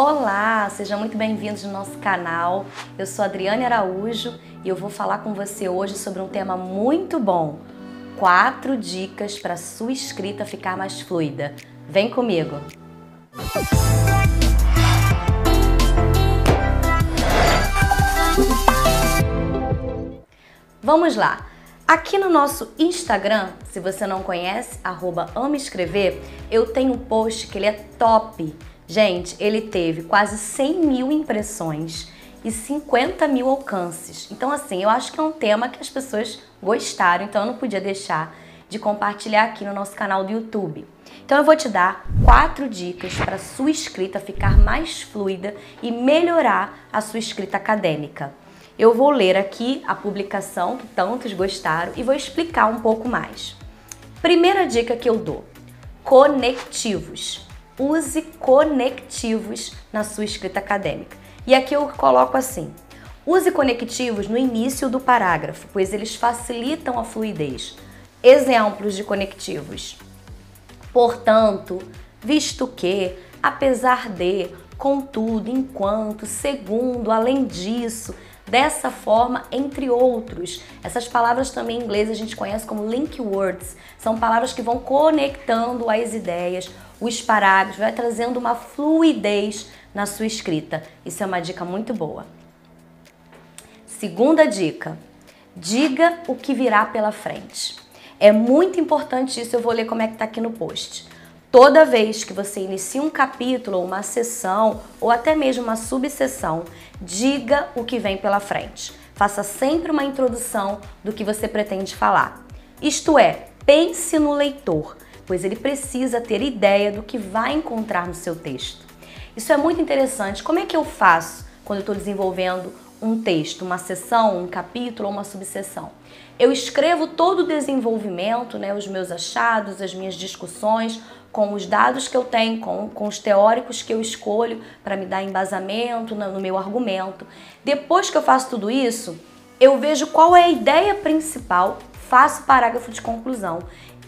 Olá, sejam muito bem-vindos no nosso canal. Eu sou Adriane Araújo e eu vou falar com você hoje sobre um tema muito bom: quatro dicas para sua escrita ficar mais fluida. Vem comigo. Vamos lá. Aqui no nosso Instagram, se você não conhece, arroba ama escrever, eu tenho um post que ele é top. Gente, ele teve quase 100 mil impressões e 50 mil alcances. Então, assim, eu acho que é um tema que as pessoas gostaram, então eu não podia deixar de compartilhar aqui no nosso canal do YouTube. Então eu vou te dar quatro dicas para sua escrita ficar mais fluida e melhorar a sua escrita acadêmica. Eu vou ler aqui a publicação que tantos gostaram e vou explicar um pouco mais. Primeira dica que eu dou: conectivos. Use conectivos na sua escrita acadêmica. E aqui eu coloco assim: use conectivos no início do parágrafo, pois eles facilitam a fluidez. Exemplos de conectivos: portanto, visto que, apesar de, contudo, enquanto, segundo, além disso dessa forma, entre outros. Essas palavras também em inglês a gente conhece como link words. São palavras que vão conectando as ideias, os parágrafos, vai trazendo uma fluidez na sua escrita. Isso é uma dica muito boa. Segunda dica: diga o que virá pela frente. É muito importante isso, eu vou ler como é que tá aqui no post. Toda vez que você inicia um capítulo, uma sessão ou até mesmo uma subseção, diga o que vem pela frente. Faça sempre uma introdução do que você pretende falar. Isto é, pense no leitor, pois ele precisa ter ideia do que vai encontrar no seu texto. Isso é muito interessante. Como é que eu faço quando eu estou desenvolvendo um texto, uma sessão, um capítulo ou uma subseção? Eu escrevo todo o desenvolvimento, né, os meus achados, as minhas discussões, com os dados que eu tenho, com, com os teóricos que eu escolho para me dar embasamento no, no meu argumento. Depois que eu faço tudo isso, eu vejo qual é a ideia principal, faço parágrafo de conclusão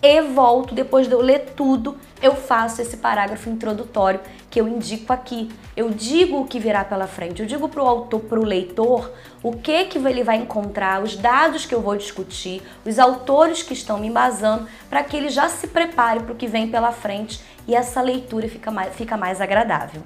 e volto, depois de eu ler tudo, eu faço esse parágrafo introdutório que eu indico aqui. Eu digo o que virá pela frente, eu digo para o autor, para o leitor, o que que ele vai encontrar, os dados que eu vou discutir, os autores que estão me embasando, para que ele já se prepare para o que vem pela frente e essa leitura fica mais, fica mais agradável.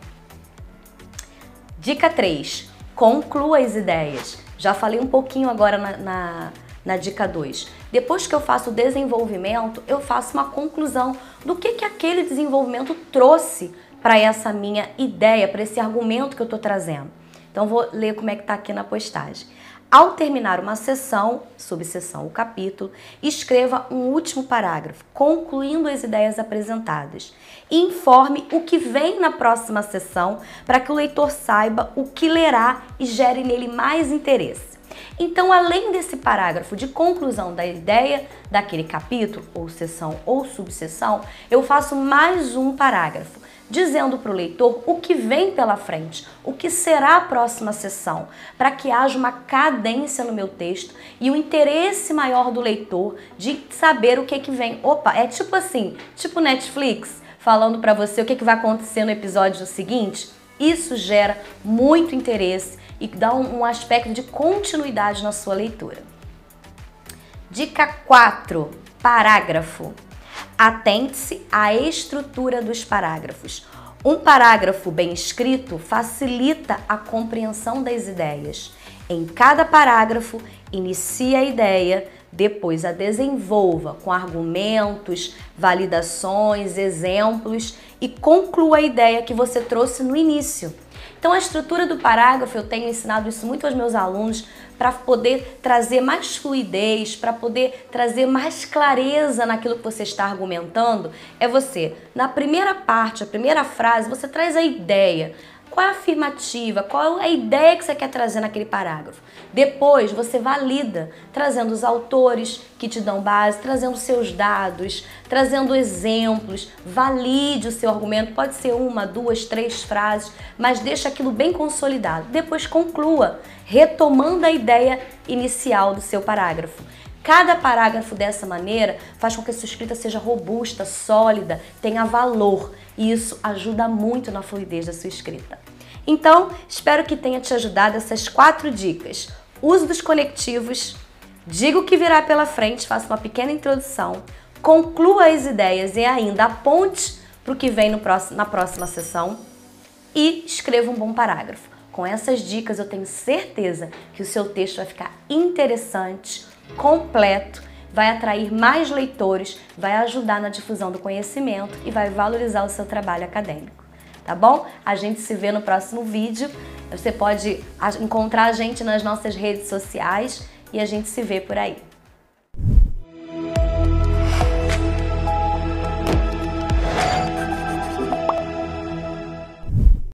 Dica 3. Conclua as ideias. Já falei um pouquinho agora na, na na dica 2. Depois que eu faço o desenvolvimento, eu faço uma conclusão do que, que aquele desenvolvimento trouxe para essa minha ideia, para esse argumento que eu estou trazendo. Então, vou ler como é que está aqui na postagem. Ao terminar uma sessão, subseção ou capítulo, escreva um último parágrafo, concluindo as ideias apresentadas. E informe o que vem na próxima sessão para que o leitor saiba o que lerá e gere nele mais interesse. Então, além desse parágrafo de conclusão da ideia daquele capítulo, ou sessão ou subseção, eu faço mais um parágrafo dizendo para o leitor o que vem pela frente, o que será a próxima sessão, para que haja uma cadência no meu texto e o interesse maior do leitor de saber o que que vem. Opa, é tipo assim, tipo Netflix, falando para você o que, que vai acontecer no episódio seguinte. Isso gera muito interesse e dá um, um aspecto de continuidade na sua leitura. Dica 4: parágrafo. Atente-se à estrutura dos parágrafos. Um parágrafo bem escrito facilita a compreensão das ideias. Em cada parágrafo, inicie a ideia, depois a desenvolva com argumentos, validações, exemplos e conclua a ideia que você trouxe no início. Então, a estrutura do parágrafo, eu tenho ensinado isso muito aos meus alunos para poder trazer mais fluidez, para poder trazer mais clareza naquilo que você está argumentando. É você, na primeira parte, a primeira frase, você traz a ideia, qual é a afirmativa? Qual é a ideia que você quer trazer naquele parágrafo? Depois você valida, trazendo os autores que te dão base, trazendo seus dados, trazendo exemplos, valide o seu argumento. Pode ser uma, duas, três frases, mas deixa aquilo bem consolidado. Depois conclua, retomando a ideia inicial do seu parágrafo. Cada parágrafo dessa maneira faz com que a sua escrita seja robusta, sólida, tenha valor e isso ajuda muito na fluidez da sua escrita. Então, espero que tenha te ajudado essas quatro dicas. Uso dos conectivos, diga o que virá pela frente, faça uma pequena introdução, conclua as ideias e ainda aponte para o que vem próximo, na próxima sessão e escreva um bom parágrafo. Com essas dicas, eu tenho certeza que o seu texto vai ficar interessante, completo, vai atrair mais leitores, vai ajudar na difusão do conhecimento e vai valorizar o seu trabalho acadêmico. Tá bom? A gente se vê no próximo vídeo. Você pode encontrar a gente nas nossas redes sociais e a gente se vê por aí.